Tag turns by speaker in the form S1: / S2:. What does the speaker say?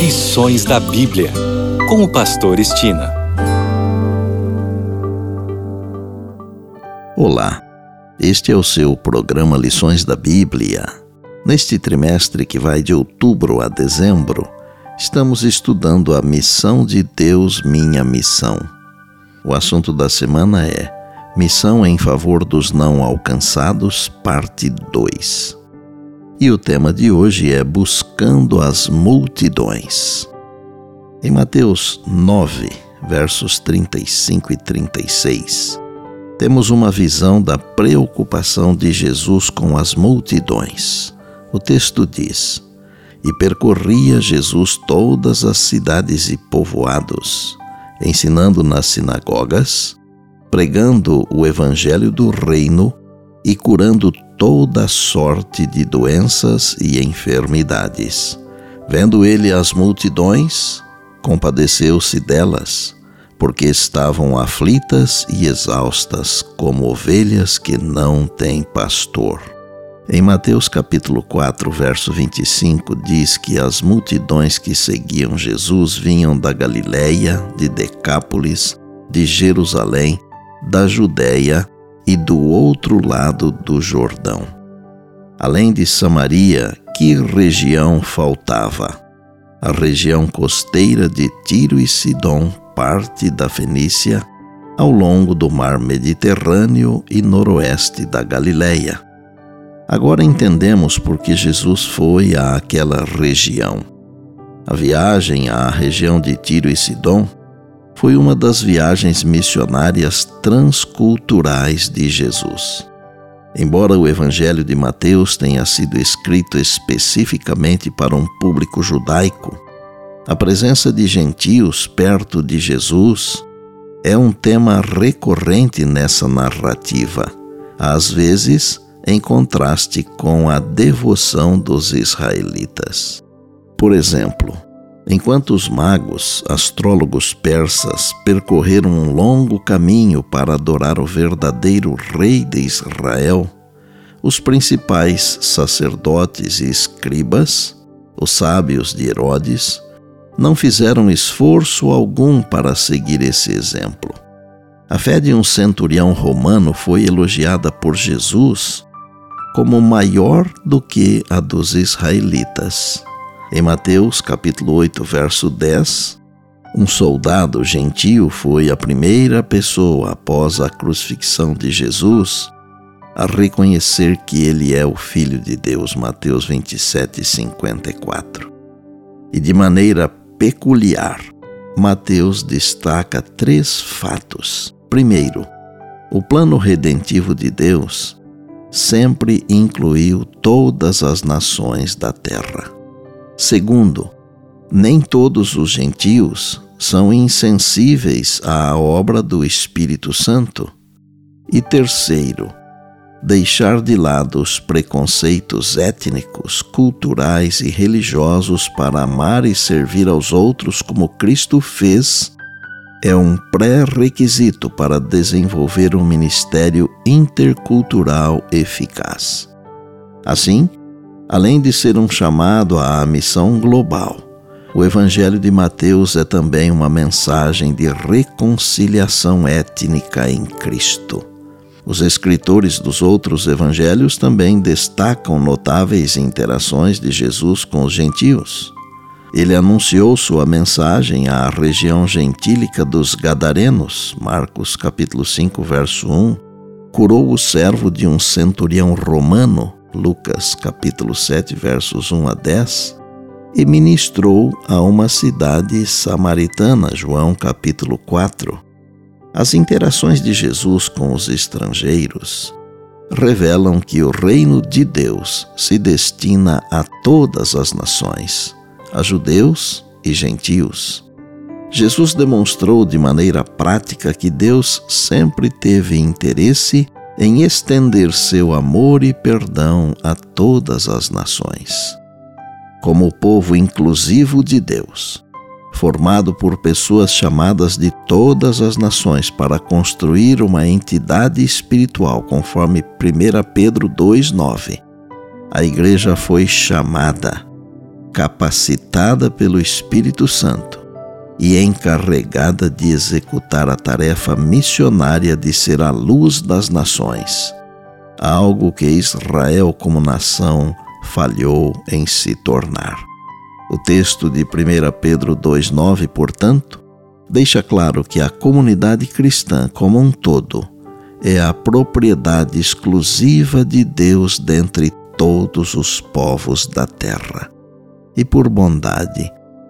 S1: Lições da Bíblia, com o Pastor Estina.
S2: Olá, este é o seu programa Lições da Bíblia. Neste trimestre que vai de outubro a dezembro, estamos estudando a missão de Deus, minha missão. O assunto da semana é Missão em favor dos não alcançados, parte 2. E o tema de hoje é Buscando as multidões. Em Mateus 9, versos 35 e 36, temos uma visão da preocupação de Jesus com as multidões. O texto diz: E percorria Jesus todas as cidades e povoados, ensinando nas sinagogas, pregando o evangelho do reino e curando toda sorte de doenças e enfermidades. Vendo ele as multidões, compadeceu-se delas, porque estavam aflitas e exaustas, como ovelhas que não têm pastor. Em Mateus capítulo 4, verso 25, diz que as multidões que seguiam Jesus vinham da Galiléia, de Decápolis, de Jerusalém, da Judéia e do outro lado do Jordão. Além de Samaria, que região faltava? A região costeira de Tiro e Sidom, parte da Fenícia, ao longo do mar Mediterrâneo e noroeste da Galileia. Agora entendemos por que Jesus foi àquela região. A viagem à região de Tiro e Sidom foi uma das viagens missionárias transculturais de Jesus. Embora o Evangelho de Mateus tenha sido escrito especificamente para um público judaico, a presença de gentios perto de Jesus é um tema recorrente nessa narrativa, às vezes em contraste com a devoção dos israelitas. Por exemplo, Enquanto os magos, astrólogos persas, percorreram um longo caminho para adorar o verdadeiro rei de Israel, os principais sacerdotes e escribas, os sábios de Herodes, não fizeram esforço algum para seguir esse exemplo. A fé de um centurião romano foi elogiada por Jesus como maior do que a dos israelitas. Em Mateus capítulo 8, verso 10, um soldado gentio foi a primeira pessoa após a crucifixão de Jesus a reconhecer que ele é o Filho de Deus. Mateus 27, 54. E de maneira peculiar, Mateus destaca três fatos. Primeiro, o plano redentivo de Deus sempre incluiu todas as nações da terra. Segundo, nem todos os gentios são insensíveis à obra do Espírito Santo. E terceiro, deixar de lado os preconceitos étnicos, culturais e religiosos para amar e servir aos outros como Cristo fez é um pré-requisito para desenvolver um ministério intercultural eficaz. Assim, Além de ser um chamado à missão global, o Evangelho de Mateus é também uma mensagem de reconciliação étnica em Cristo. Os escritores dos outros evangelhos também destacam notáveis interações de Jesus com os gentios. Ele anunciou sua mensagem à região gentílica dos Gadarenos, Marcos capítulo 5, verso 1, curou o servo de um centurião romano, Lucas capítulo 7, versos 1 a 10, e ministrou a uma cidade samaritana, João capítulo 4. As interações de Jesus com os estrangeiros revelam que o reino de Deus se destina a todas as nações, a judeus e gentios. Jesus demonstrou de maneira prática que Deus sempre teve interesse em estender seu amor e perdão a todas as nações. Como povo inclusivo de Deus, formado por pessoas chamadas de todas as nações para construir uma entidade espiritual, conforme 1 Pedro 2,9. A igreja foi chamada. capacitada pelo Espírito Santo e encarregada de executar a tarefa missionária de ser a luz das nações, algo que Israel, como nação, falhou em se tornar. O texto de 1 Pedro 2,9, portanto, deixa claro que a comunidade cristã como um todo é a propriedade exclusiva de Deus dentre todos os povos da terra. E por bondade,